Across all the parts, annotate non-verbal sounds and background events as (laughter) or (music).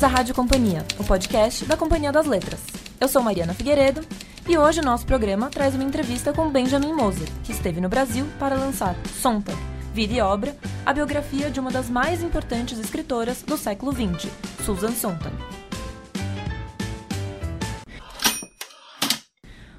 Bem-vindos à Rádio Companhia, o podcast da Companhia das Letras. Eu sou Mariana Figueiredo e hoje o nosso programa traz uma entrevista com Benjamin Moser, que esteve no Brasil para lançar Sontag, Vida e Obra, a biografia de uma das mais importantes escritoras do século XX, Susan Sontag.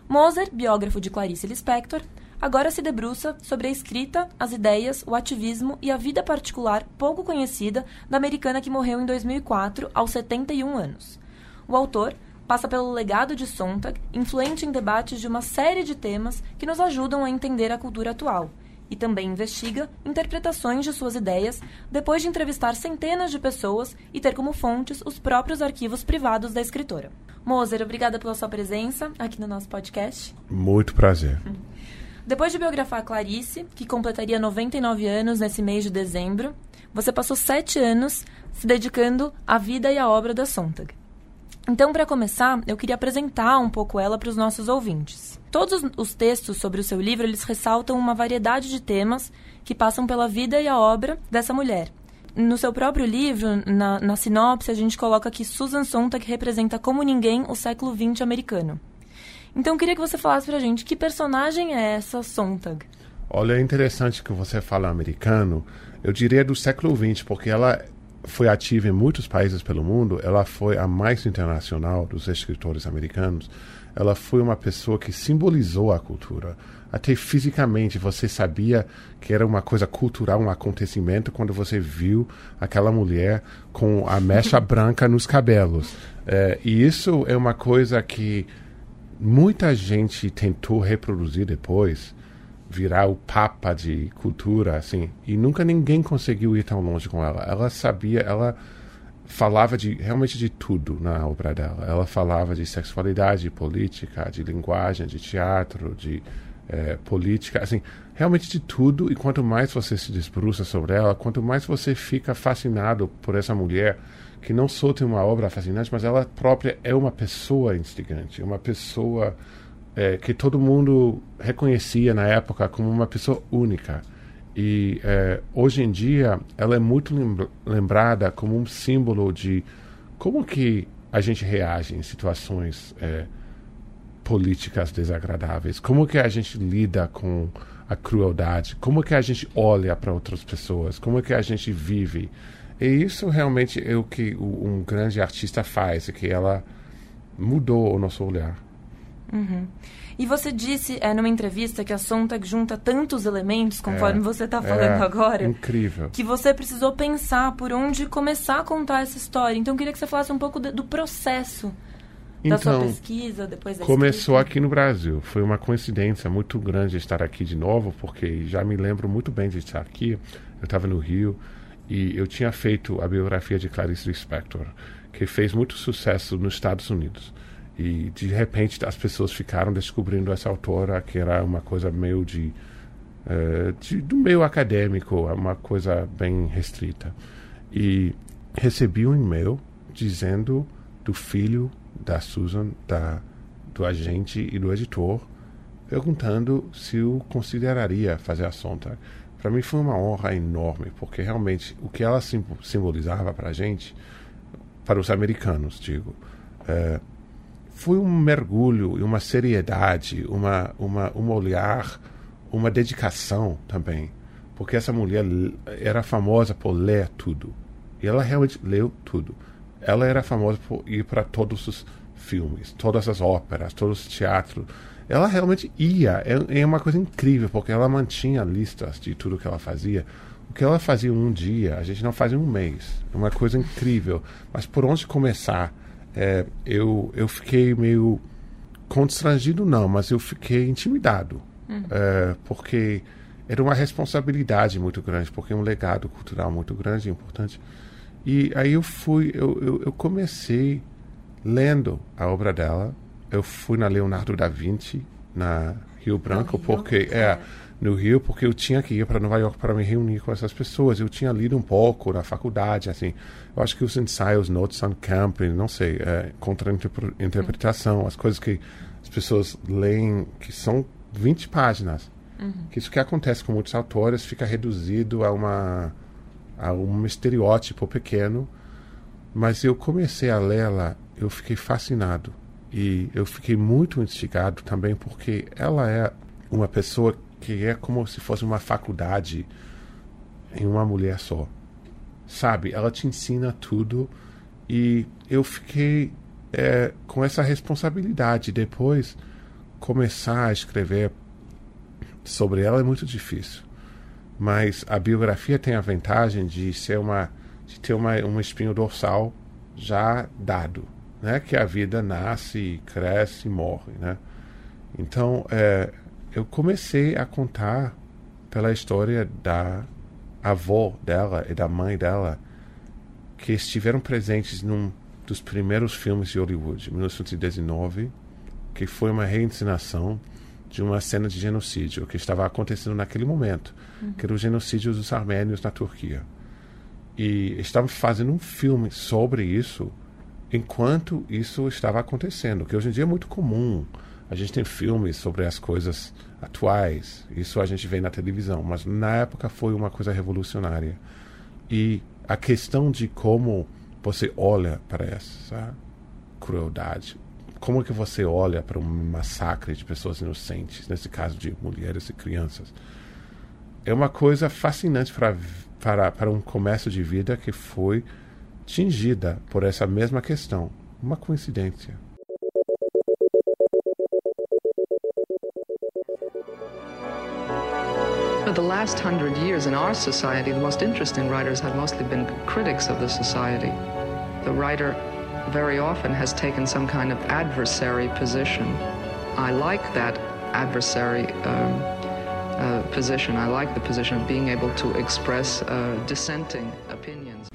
Moser, biógrafo de Clarice Lispector, agora se debruça sobre a escrita, as ideias, o ativismo e a vida particular pouco conhecida da americana que morreu em 2004, aos 71 anos. O autor passa pelo legado de Sontag, influente em debates de uma série de temas que nos ajudam a entender a cultura atual, e também investiga interpretações de suas ideias depois de entrevistar centenas de pessoas e ter como fontes os próprios arquivos privados da escritora. Moser, obrigada pela sua presença aqui no nosso podcast. Muito prazer. Depois de biografar Clarice, que completaria 99 anos nesse mês de dezembro, você passou sete anos se dedicando à vida e à obra da Sontag. Então, para começar, eu queria apresentar um pouco ela para os nossos ouvintes. Todos os textos sobre o seu livro, eles ressaltam uma variedade de temas que passam pela vida e a obra dessa mulher. No seu próprio livro, na, na sinopse, a gente coloca que Susan Sontag representa como ninguém o século XX americano. Então, eu queria que você falasse pra gente que personagem é essa Sontag? Olha, é interessante que você fala americano. Eu diria do século XX, porque ela foi ativa em muitos países pelo mundo. Ela foi a mais internacional dos escritores americanos. Ela foi uma pessoa que simbolizou a cultura. Até fisicamente, você sabia que era uma coisa cultural, um acontecimento, quando você viu aquela mulher com a mecha (laughs) branca nos cabelos. É, e isso é uma coisa que muita gente tentou reproduzir depois, virar o papa de cultura, assim, e nunca ninguém conseguiu ir tão longe com ela. Ela sabia, ela falava de realmente de tudo na obra dela. Ela falava de sexualidade, de política, de linguagem, de teatro, de é, política, assim, realmente de tudo. E quanto mais você se desbruça sobre ela, quanto mais você fica fascinado por essa mulher que não só tem uma obra fascinante, mas ela própria é uma pessoa instigante, uma pessoa é, que todo mundo reconhecia na época como uma pessoa única. E é, hoje em dia ela é muito lembrada como um símbolo de como que a gente reage em situações é, políticas desagradáveis, como que a gente lida com a crueldade, como que a gente olha para outras pessoas, como que a gente vive e isso realmente é o que um grande artista faz, é que ela mudou o nosso olhar. Uhum. E você disse é, numa entrevista que a Sontag junta tantos elementos, conforme é, você está falando é, agora. Incrível. Que você precisou pensar por onde começar a contar essa história. Então, eu queria que você falasse um pouco de, do processo então, da sua então, pesquisa, depois da Começou escrita. aqui no Brasil. Foi uma coincidência muito grande estar aqui de novo, porque já me lembro muito bem de estar aqui. Eu estava no Rio e eu tinha feito a biografia de Clarice Lispector, que fez muito sucesso nos Estados Unidos. E de repente as pessoas ficaram descobrindo essa autora, que era uma coisa meio de, uh, de do meio acadêmico, uma coisa bem restrita. E recebi um e-mail dizendo do filho da Susan, da, do agente e do editor, perguntando se eu consideraria fazer a Sontag para mim foi uma honra enorme, porque realmente o que ela simbolizava para a gente, para os americanos, digo, é, foi um mergulho e uma seriedade, uma, uma, um olhar, uma dedicação também. Porque essa mulher era famosa por ler tudo. E ela realmente leu tudo. Ela era famosa por ir para todos os filmes, todas as óperas, todos os teatros ela realmente ia. É, é uma coisa incrível, porque ela mantinha listas de tudo que ela fazia. O que ela fazia um dia, a gente não faz em um mês. É uma coisa incrível. Mas por onde começar? É, eu, eu fiquei meio constrangido, não, mas eu fiquei intimidado. Uhum. É, porque era uma responsabilidade muito grande, porque é um legado cultural muito grande e importante. E aí eu fui, eu, eu, eu comecei lendo a obra dela, eu fui na Leonardo da Vinci, na Rio Branco, Rio, porque é, é, no Rio, porque eu tinha que ir para Nova York para me reunir com essas pessoas. Eu tinha lido um pouco na faculdade, assim. Eu acho que os ensaios, notes on camping, não sei, é, contra interpretação, as coisas que as pessoas leem, que são 20 páginas. Uhum. Que isso que acontece com muitos autores fica reduzido a uma a um estereótipo pequeno Mas eu comecei a lê-la, eu fiquei fascinado. E eu fiquei muito instigado também porque ela é uma pessoa que é como se fosse uma faculdade em uma mulher só. Sabe? Ela te ensina tudo e eu fiquei é, com essa responsabilidade. Depois, começar a escrever sobre ela é muito difícil. Mas a biografia tem a vantagem de ser uma de ter uma, um espinho dorsal já dado, né? Que a vida nasce, cresce e morre, né? Então, é, eu comecei a contar pela história da avó dela e da mãe dela que estiveram presentes num dos primeiros filmes de Hollywood, 1919, que foi uma reencenação de uma cena de genocídio que estava acontecendo naquele momento, uhum. que era o genocídio dos armênios na Turquia. E estavam fazendo um filme sobre isso enquanto isso estava acontecendo, que hoje em dia é muito comum. A gente tem filmes sobre as coisas atuais, isso a gente vê na televisão, mas na época foi uma coisa revolucionária. E a questão de como você olha para essa crueldade, como que você olha para um massacre de pessoas inocentes, nesse caso de mulheres e crianças? É uma coisa fascinante para, para, para um comércio de vida que foi tingida por essa mesma questão. Uma coincidência. For the last hundred years in our society, the most interesting writers have mostly been critics of the society. The writer very often has taken some kind of adversary position. I like that adversary um, uh, position. I like the position of being able to express uh, dissenting opinions.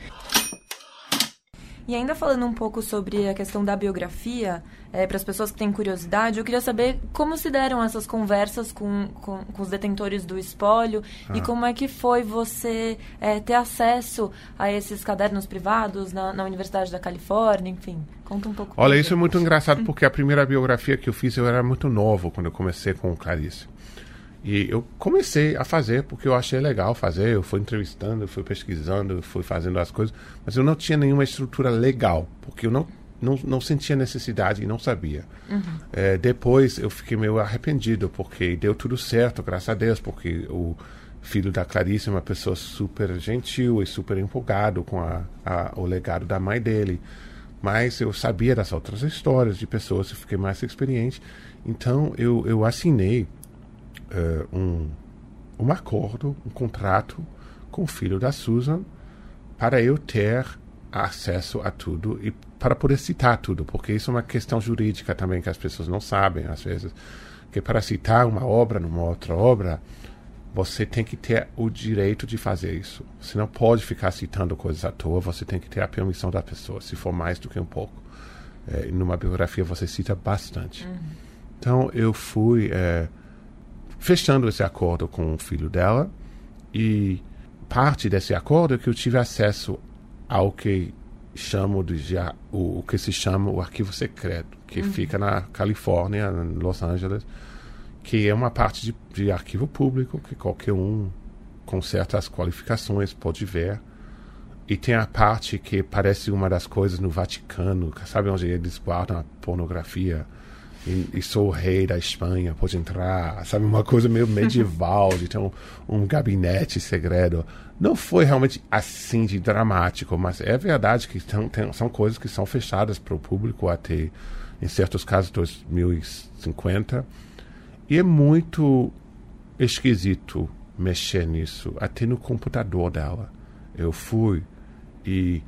E ainda falando um pouco sobre a questão da biografia, é, para as pessoas que têm curiosidade, eu queria saber como se deram essas conversas com, com, com os detentores do espólio ah. e como é que foi você é, ter acesso a esses cadernos privados na, na, Universidade da Califórnia, enfim. Conta um pouco. Olha, isso é muito engraçado (laughs) porque a primeira biografia que eu fiz eu era muito novo quando eu comecei com o Clarice. E eu comecei a fazer porque eu achei legal fazer. Eu fui entrevistando, eu fui pesquisando, eu fui fazendo as coisas, mas eu não tinha nenhuma estrutura legal, porque eu não, não, não sentia necessidade e não sabia. Uhum. É, depois eu fiquei meio arrependido, porque deu tudo certo, graças a Deus, porque o filho da Clarice é uma pessoa super gentil e super empolgado com a, a, o legado da mãe dele. Mas eu sabia das outras histórias de pessoas e fiquei mais experiente. Então eu, eu assinei uh, um, um acordo, um contrato com o filho da Susan para eu ter acesso a tudo e para poder citar tudo, porque isso é uma questão jurídica também que as pessoas não sabem às vezes, que para citar uma obra numa outra obra, você tem que ter o direito de fazer isso. Você não pode ficar citando coisas à toa, você tem que ter a permissão da pessoa, se for mais do que um pouco. É, numa biografia você cita bastante. Uhum. Então eu fui é, fechando esse acordo com o filho dela e parte desse acordo é que eu tive acesso ao que chamo de já o, o que se chama o arquivo secreto que uhum. fica na Califórnia, em Los Angeles, que é uma parte de, de arquivo público que qualquer um com certas qualificações pode ver. E tem a parte que parece uma das coisas no Vaticano, sabe onde eles guardam a pornografia e, e, sou o rei da Espanha, pode entrar, sabe? Uma coisa meio medieval, de ter um, um gabinete segredo. Não foi realmente assim de dramático, mas é verdade que tem, tem, são coisas que são fechadas para o público até, em certos casos, 2050. E é muito esquisito mexer nisso, até no computador dela. Eu fui e.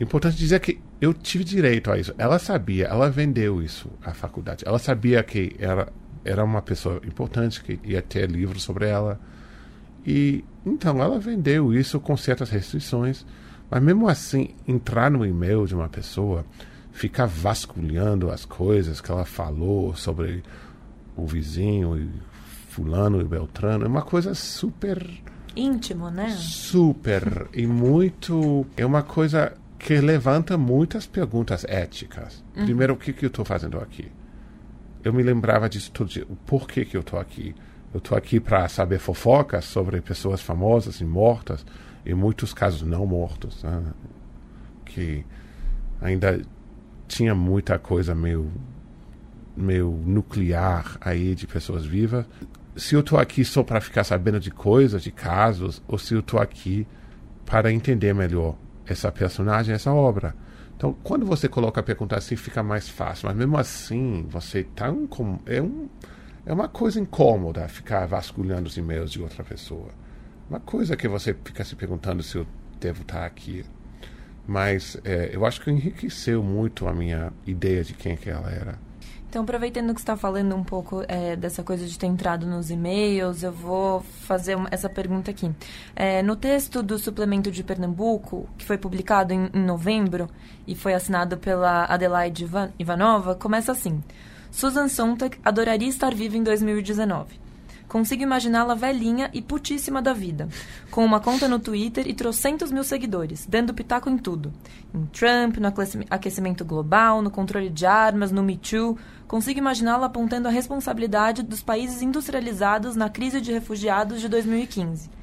Importante dizer que eu tive direito a isso. Ela sabia, ela vendeu isso à faculdade. Ela sabia que era, era uma pessoa importante, que ia ter livros sobre ela. E então ela vendeu isso com certas restrições. Mas mesmo assim, entrar no e-mail de uma pessoa, ficar vasculhando as coisas que ela falou sobre o vizinho e fulano e beltrano, é uma coisa super íntimo, né? Super e muito é uma coisa que levanta muitas perguntas éticas. Uhum. Primeiro, o que, que eu estou fazendo aqui? Eu me lembrava disso todo dia. Por que, que eu estou aqui? Eu estou aqui para saber fofocas sobre pessoas famosas e mortas, e muitos casos não mortos. Né? Que ainda tinha muita coisa meio, meio nuclear aí de pessoas vivas. Se eu estou aqui só para ficar sabendo de coisas, de casos, ou se eu estou aqui para entender melhor essa personagem, essa obra. Então, quando você coloca a pergunta assim, fica mais fácil. Mas mesmo assim, você tá um, é, um, é uma coisa incômoda ficar vasculhando os e-mails de outra pessoa. Uma coisa que você fica se perguntando se eu devo estar aqui. Mas é, eu acho que enriqueceu muito a minha ideia de quem que ela era. Então, aproveitando que você está falando um pouco é, dessa coisa de ter entrado nos e-mails, eu vou fazer uma, essa pergunta aqui. É, no texto do suplemento de Pernambuco, que foi publicado em, em novembro e foi assinado pela Adelaide Ivan, Ivanova, começa assim: Susan Sontag adoraria estar viva em 2019. Consigo imaginá-la velhinha e putíssima da vida, com uma conta no Twitter e trocentos mil seguidores, dando pitaco em tudo. Em Trump, no aquecimento global, no controle de armas, no Me Too. Consigo imaginá-la apontando a responsabilidade dos países industrializados na crise de refugiados de 2015.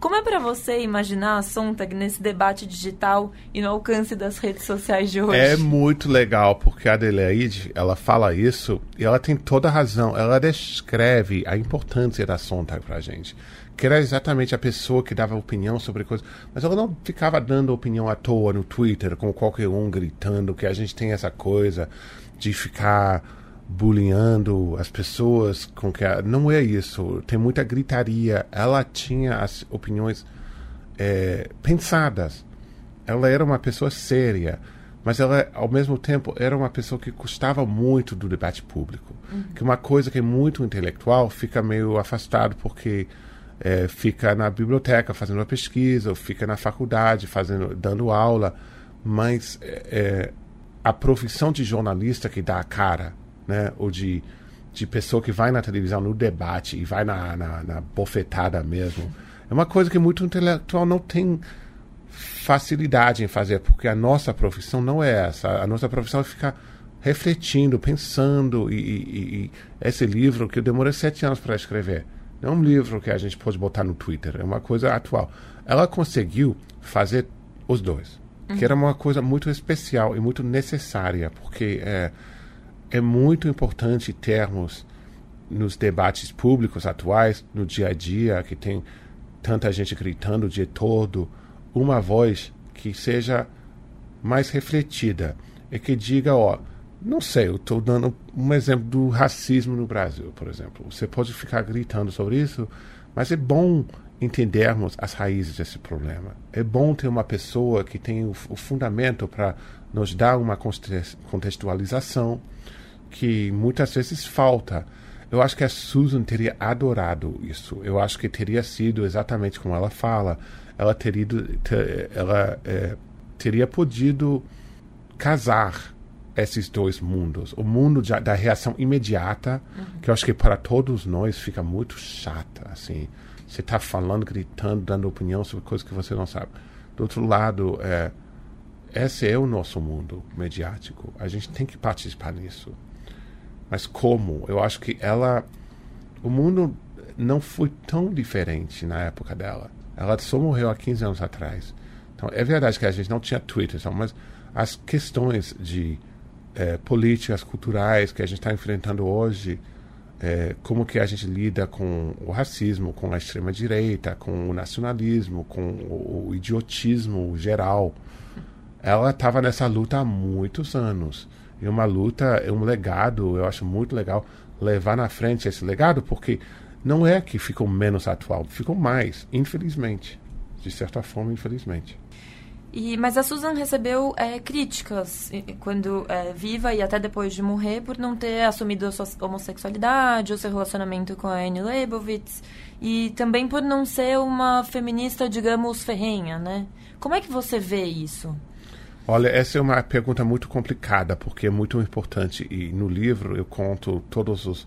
Como é para você imaginar a Sontag nesse debate digital e no alcance das redes sociais de hoje? É muito legal, porque a Adelaide, ela fala isso e ela tem toda a razão. Ela descreve a importância da Sontag pra gente. Que era exatamente a pessoa que dava opinião sobre coisas. Mas ela não ficava dando opinião à toa no Twitter, com qualquer um gritando que a gente tem essa coisa de ficar bullyingando as pessoas com que a... não é isso tem muita gritaria ela tinha as opiniões é, pensadas ela era uma pessoa séria mas ela ao mesmo tempo era uma pessoa que gostava muito do debate público uhum. que uma coisa que é muito intelectual fica meio afastado porque é, fica na biblioteca fazendo uma pesquisa ou fica na faculdade fazendo dando aula mas é, é a profissão de jornalista que dá a cara né? Ou de, de pessoa que vai na televisão no debate e vai na, na, na bofetada mesmo. É uma coisa que muito intelectual não tem facilidade em fazer, porque a nossa profissão não é essa. A nossa profissão é ficar refletindo, pensando. E, e, e esse livro que eu demorei sete anos para escrever, não é um livro que a gente pode botar no Twitter, é uma coisa atual. Ela conseguiu fazer os dois, uhum. que era uma coisa muito especial e muito necessária, porque é, é muito importante termos nos debates públicos atuais, no dia a dia, que tem tanta gente gritando o dia todo, uma voz que seja mais refletida e que diga, ó, não sei, eu estou dando um exemplo do racismo no Brasil, por exemplo. Você pode ficar gritando sobre isso, mas é bom entendermos as raízes desse problema. É bom ter uma pessoa que tem o, o fundamento para nos dar uma contextualização que muitas vezes falta. Eu acho que a Susan teria adorado isso. Eu acho que teria sido exatamente como ela fala. Ela teria, ter, ela, é, teria podido casar esses dois mundos. O mundo de, da reação imediata, uhum. que eu acho que para todos nós fica muito chata. Assim, você está falando, gritando, dando opinião sobre coisas que você não sabe. Do outro lado, é, esse é o nosso mundo mediático. A gente tem que participar nisso. Mas como? Eu acho que ela. O mundo não foi tão diferente na época dela. Ela só morreu há 15 anos atrás. Então, é verdade que a gente não tinha Twitter, mas as questões de é, políticas, culturais que a gente está enfrentando hoje, é, como que a gente lida com o racismo, com a extrema-direita, com o nacionalismo, com o, o idiotismo geral, ela estava nessa luta há muitos anos. E uma luta, um legado, eu acho muito legal levar na frente esse legado, porque não é que ficou menos atual, ficou mais, infelizmente. De certa forma, infelizmente. E, mas a Susan recebeu é, críticas quando é, viva e até depois de morrer por não ter assumido a sua homossexualidade, o seu relacionamento com a Anne Leibovitz e também por não ser uma feminista, digamos, ferrenha, né? Como é que você vê isso? Olha, essa é uma pergunta muito complicada, porque é muito importante. E no livro eu conto todas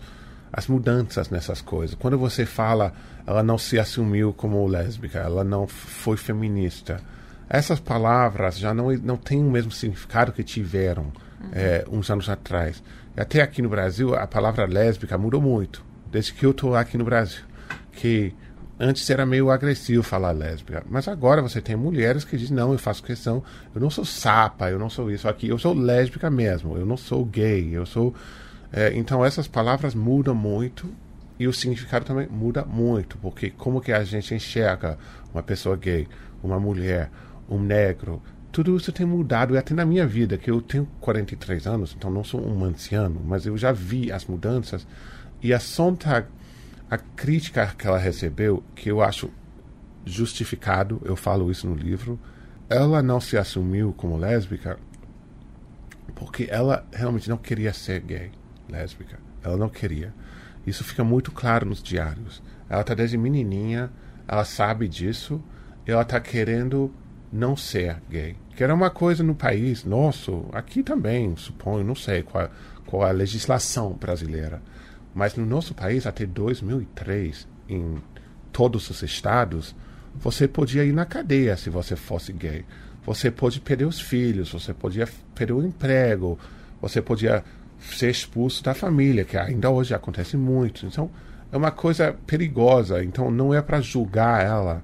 as mudanças nessas coisas. Quando você fala, ela não se assumiu como lésbica, ela não foi feminista. Essas palavras já não, não têm o mesmo significado que tiveram uhum. é, uns anos atrás. E até aqui no Brasil, a palavra lésbica mudou muito, desde que eu estou aqui no Brasil. Que antes era meio agressivo falar lésbica, mas agora você tem mulheres que dizem: não, eu faço questão, eu não sou sapa, eu não sou isso aqui, eu sou lésbica mesmo, eu não sou gay, eu sou. É, então essas palavras mudam muito e o significado também muda muito, porque como que a gente enxerga uma pessoa gay, uma mulher, um negro, tudo isso tem mudado, e até na minha vida, que eu tenho 43 anos, então não sou um anciano, mas eu já vi as mudanças, e a Sontag, a crítica que ela recebeu, que eu acho justificado, eu falo isso no livro, ela não se assumiu como lésbica porque ela realmente não queria ser gay, lésbica. Ela não queria. Isso fica muito claro nos diários. Ela está desde menininha, ela sabe disso, e ela está querendo não ser gay. Que era uma coisa no país nosso, aqui também, suponho, não sei qual, qual a legislação brasileira. Mas no nosso país, até 2003, em todos os estados, você podia ir na cadeia se você fosse gay. Você pode perder os filhos, você podia perder o emprego, você podia ser expulso da família, que ainda hoje acontece muito. Então, é uma coisa perigosa. Então, não é para julgar ela,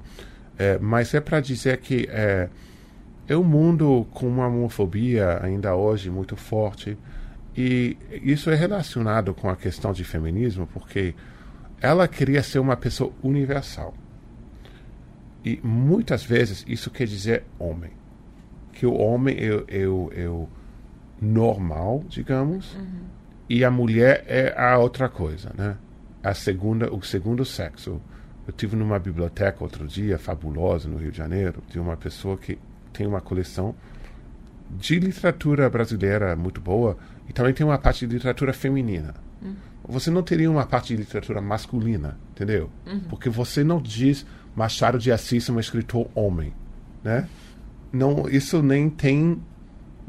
é, mas é para dizer que é, é um mundo com uma homofobia ainda hoje muito forte. E isso é relacionado com a questão de feminismo, porque ela queria ser uma pessoa universal. E muitas vezes isso quer dizer homem. Que o homem é, é, é o normal, digamos, uhum. e a mulher é a outra coisa, né? A segunda, o segundo sexo. Eu tive numa biblioteca outro dia, fabulosa, no Rio de Janeiro, de uma pessoa que tem uma coleção de literatura brasileira muito boa e também tem uma parte de literatura feminina. Uhum. Você não teria uma parte de literatura masculina, entendeu? Uhum. Porque você não diz Machado de Assis é um escritor homem, né? Não, isso nem tem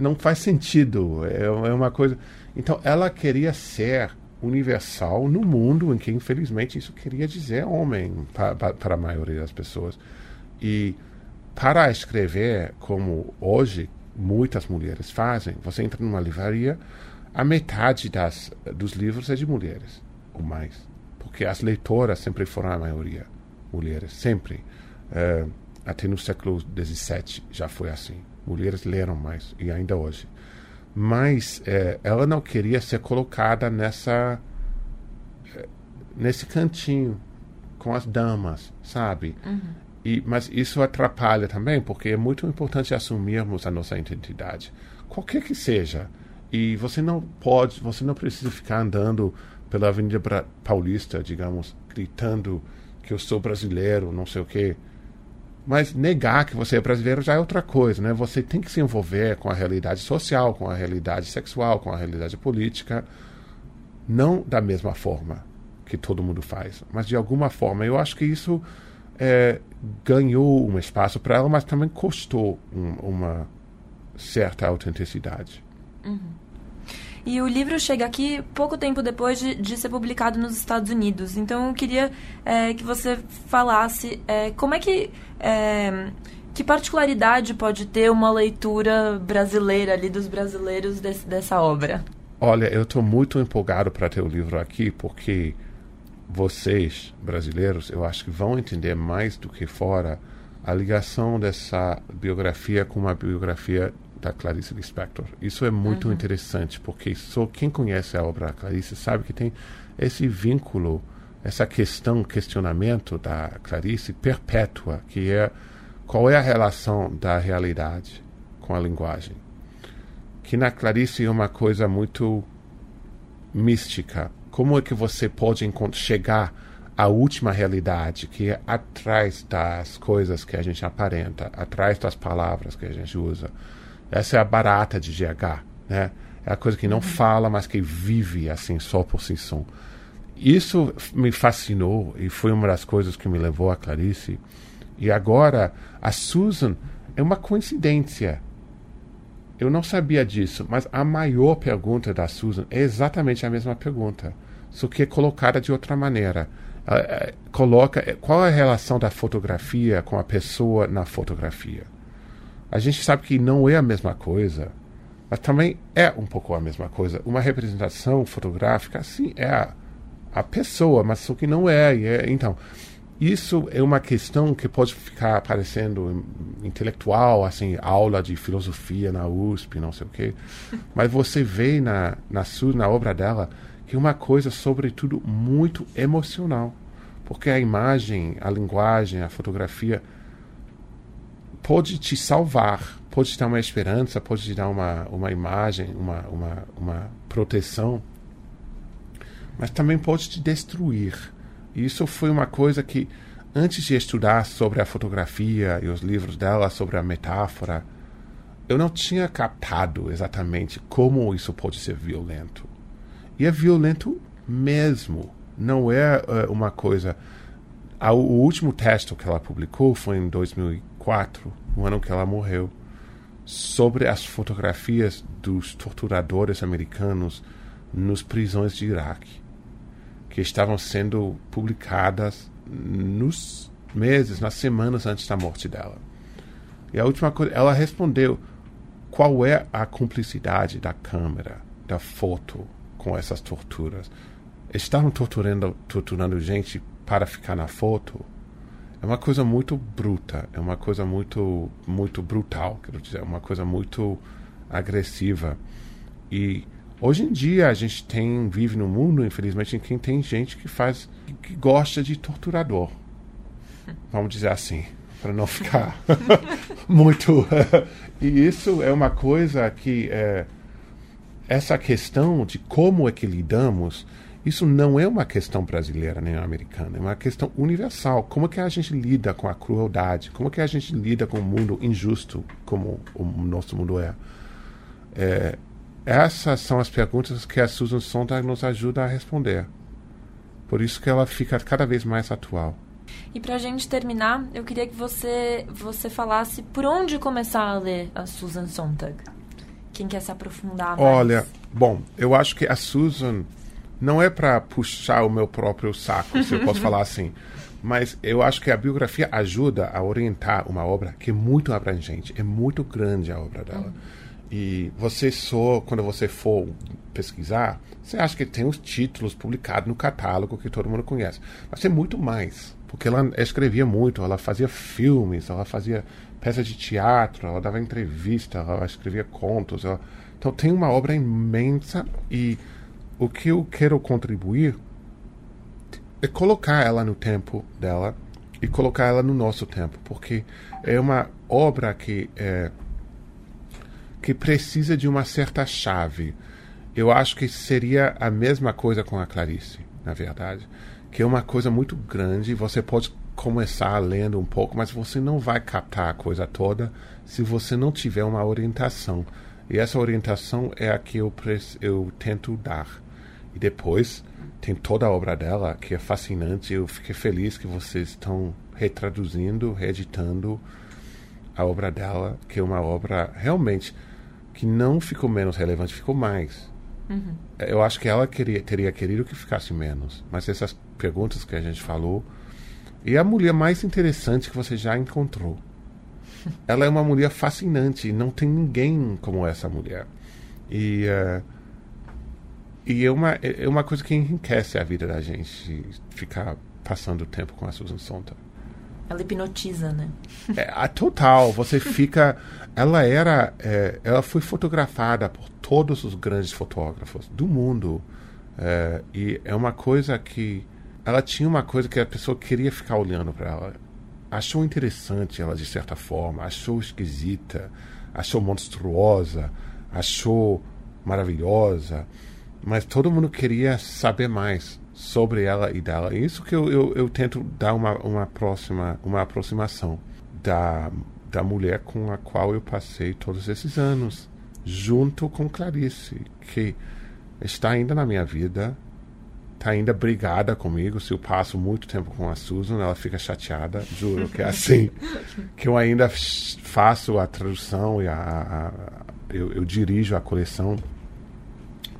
não faz sentido. É, é uma coisa. Então, ela queria ser universal no mundo em que, infelizmente, isso queria dizer homem para, para a maioria das pessoas. E para escrever, como hoje muitas mulheres fazem, você entra numa livraria, a metade das, dos livros é de mulheres, ou mais. Porque as leitoras sempre foram a maioria mulheres, sempre. Uh, até no século XVII já foi assim mulheres leram mais, e ainda hoje. Mas é, ela não queria ser colocada nessa é, nesse cantinho com as damas, sabe? Uhum. E, mas isso atrapalha também, porque é muito importante assumirmos a nossa identidade, qualquer que seja. E você não pode, você não precisa ficar andando pela Avenida Paulista, digamos, gritando que eu sou brasileiro, não sei o quê. Mas negar que você é brasileiro já é outra coisa, né? Você tem que se envolver com a realidade social, com a realidade sexual, com a realidade política, não da mesma forma que todo mundo faz, mas de alguma forma. Eu acho que isso é, ganhou um espaço para ela, mas também custou um, uma certa autenticidade. Uhum. E o livro chega aqui pouco tempo depois de, de ser publicado nos Estados Unidos. Então eu queria é, que você falasse é, como é que. É, que particularidade pode ter uma leitura brasileira ali dos brasileiros desse, dessa obra? Olha, eu estou muito empolgado para ter o livro aqui porque vocês, brasileiros, eu acho que vão entender mais do que fora a ligação dessa biografia com uma biografia da Clarice Lispector. Isso é muito uhum. interessante, porque só quem conhece a obra da Clarice sabe que tem esse vínculo, essa questão, questionamento da Clarice perpétua, que é qual é a relação da realidade com a linguagem. Que na Clarice é uma coisa muito mística. Como é que você pode chegar à última realidade, que é atrás das coisas que a gente aparenta, atrás das palavras que a gente usa? Essa é a barata de GH, né? É a coisa que não uhum. fala, mas que vive assim só por si só. Isso me fascinou e foi uma das coisas que me levou a Clarice. E agora a Susan é uma coincidência. Eu não sabia disso, mas a maior pergunta da Susan é exatamente a mesma pergunta, só que é colocada de outra maneira. Ela, é, coloca é, qual é a relação da fotografia com a pessoa na fotografia. A gente sabe que não é a mesma coisa, mas também é um pouco a mesma coisa. Uma representação fotográfica, sim, é a, a pessoa, mas só que não é, é. Então, isso é uma questão que pode ficar parecendo intelectual, assim, aula de filosofia na USP, não sei o quê. (laughs) Mas você vê na, na, na obra dela que é uma coisa, sobretudo, muito emocional. Porque a imagem, a linguagem, a fotografia pode te salvar, pode te dar uma esperança, pode te dar uma, uma imagem, uma, uma, uma proteção, mas também pode te destruir isso foi uma coisa que, antes de estudar sobre a fotografia e os livros dela sobre a metáfora, eu não tinha captado exatamente como isso pode ser violento. E é violento mesmo. Não é uh, uma coisa. o último texto que ela publicou foi em 2004, no ano que ela morreu, sobre as fotografias dos torturadores americanos nos prisões de Iraque que estavam sendo publicadas nos meses, nas semanas antes da morte dela. E a última coisa, ela respondeu qual é a cumplicidade da câmera, da foto com essas torturas. Estavam torturando, torturando gente para ficar na foto? É uma coisa muito bruta, é uma coisa muito, muito brutal, quero dizer, é uma coisa muito agressiva. E Hoje em dia a gente tem vive no mundo, infelizmente, em que tem gente que faz que gosta de torturador. (laughs) Vamos dizer assim, para não ficar (laughs) muito. (laughs) e isso é uma coisa que é, essa questão de como é que lidamos, isso não é uma questão brasileira nem americana, é uma questão universal. Como é que a gente lida com a crueldade? Como é que a gente lida com o um mundo injusto como o nosso mundo é? é essas são as perguntas que a Susan Sontag nos ajuda a responder. Por isso que ela fica cada vez mais atual. E para a gente terminar, eu queria que você, você falasse por onde começar a ler a Susan Sontag. Quem quer se aprofundar mais? Olha, bom, eu acho que a Susan não é para puxar o meu próprio saco, se eu posso (laughs) falar assim. Mas eu acho que a biografia ajuda a orientar uma obra que é muito abrangente, é muito grande a obra dela. Uhum. E você só, quando você for pesquisar, você acha que tem os títulos publicados no catálogo que todo mundo conhece. Mas tem muito mais. Porque ela escrevia muito, ela fazia filmes, ela fazia peças de teatro, ela dava entrevista, ela escrevia contos. Ela... Então tem uma obra imensa e o que eu quero contribuir é colocar ela no tempo dela e colocar ela no nosso tempo, porque é uma obra que é, que precisa de uma certa chave. Eu acho que seria a mesma coisa com a Clarice, na verdade, que é uma coisa muito grande. Você pode começar lendo um pouco, mas você não vai captar a coisa toda se você não tiver uma orientação. E essa orientação é a que eu, eu tento dar. E depois tem toda a obra dela, que é fascinante. Eu fiquei feliz que vocês estão retraduzindo, reeditando a obra dela, que é uma obra realmente que não ficou menos relevante, ficou mais. Uhum. Eu acho que ela queria, teria querido que ficasse menos. Mas essas perguntas que a gente falou. E a mulher mais interessante que você já encontrou. (laughs) ela é uma mulher fascinante. Não tem ninguém como essa mulher. E, uh, e é, uma, é uma coisa que enriquece a vida da gente ficar passando tempo com a Susan Sontag. Ela hipnotiza, né? É, a total. Você fica. Ela era. É, ela foi fotografada por todos os grandes fotógrafos do mundo. É, e é uma coisa que. Ela tinha uma coisa que a pessoa queria ficar olhando para ela. Achou interessante ela de certa forma, achou esquisita, achou monstruosa, achou maravilhosa, mas todo mundo queria saber mais sobre ela e dela. Isso que eu, eu, eu tento dar uma, uma próxima uma aproximação da, da mulher com a qual eu passei todos esses anos, junto com Clarice, que está ainda na minha vida, está ainda brigada comigo. Se eu passo muito tempo com a Susan, ela fica chateada, juro que é assim. (laughs) que eu ainda faço a tradução e a, a, a eu, eu dirijo a coleção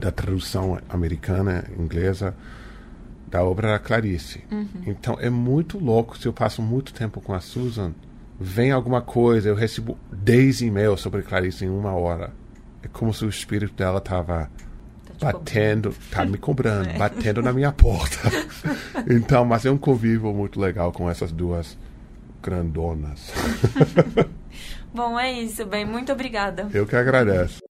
da tradução americana, inglesa da obra da Clarice. Uhum. Então é muito louco se eu passo muito tempo com a Susan, vem alguma coisa, eu recebo 10 e-mails sobre Clarice em uma hora. É como se o espírito dela estava tá batendo, tá me cobrando, (laughs) é. batendo na minha porta. (laughs) então, mas é um convívio muito legal com essas duas grandonas. (laughs) Bom, é isso, bem. Muito obrigada. Eu que agradeço.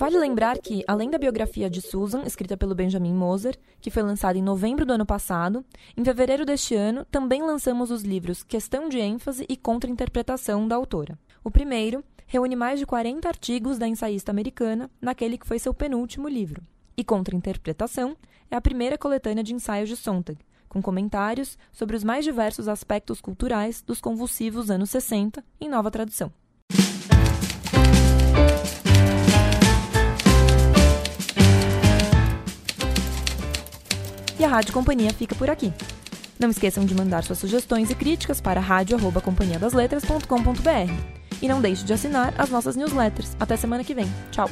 Vale lembrar que, além da biografia de Susan, escrita pelo Benjamin Moser, que foi lançada em novembro do ano passado, em fevereiro deste ano também lançamos os livros Questão de ênfase e Contra-interpretação da autora. O primeiro reúne mais de 40 artigos da ensaísta americana naquele que foi seu penúltimo livro. E Contra-interpretação é a primeira coletânea de ensaios de Sontag, com comentários sobre os mais diversos aspectos culturais dos convulsivos anos 60 em nova tradução. E a Rádio Companhia fica por aqui. Não esqueçam de mandar suas sugestões e críticas para rádio.companhiadasletras.com.br. E não deixe de assinar as nossas newsletters. Até semana que vem. Tchau!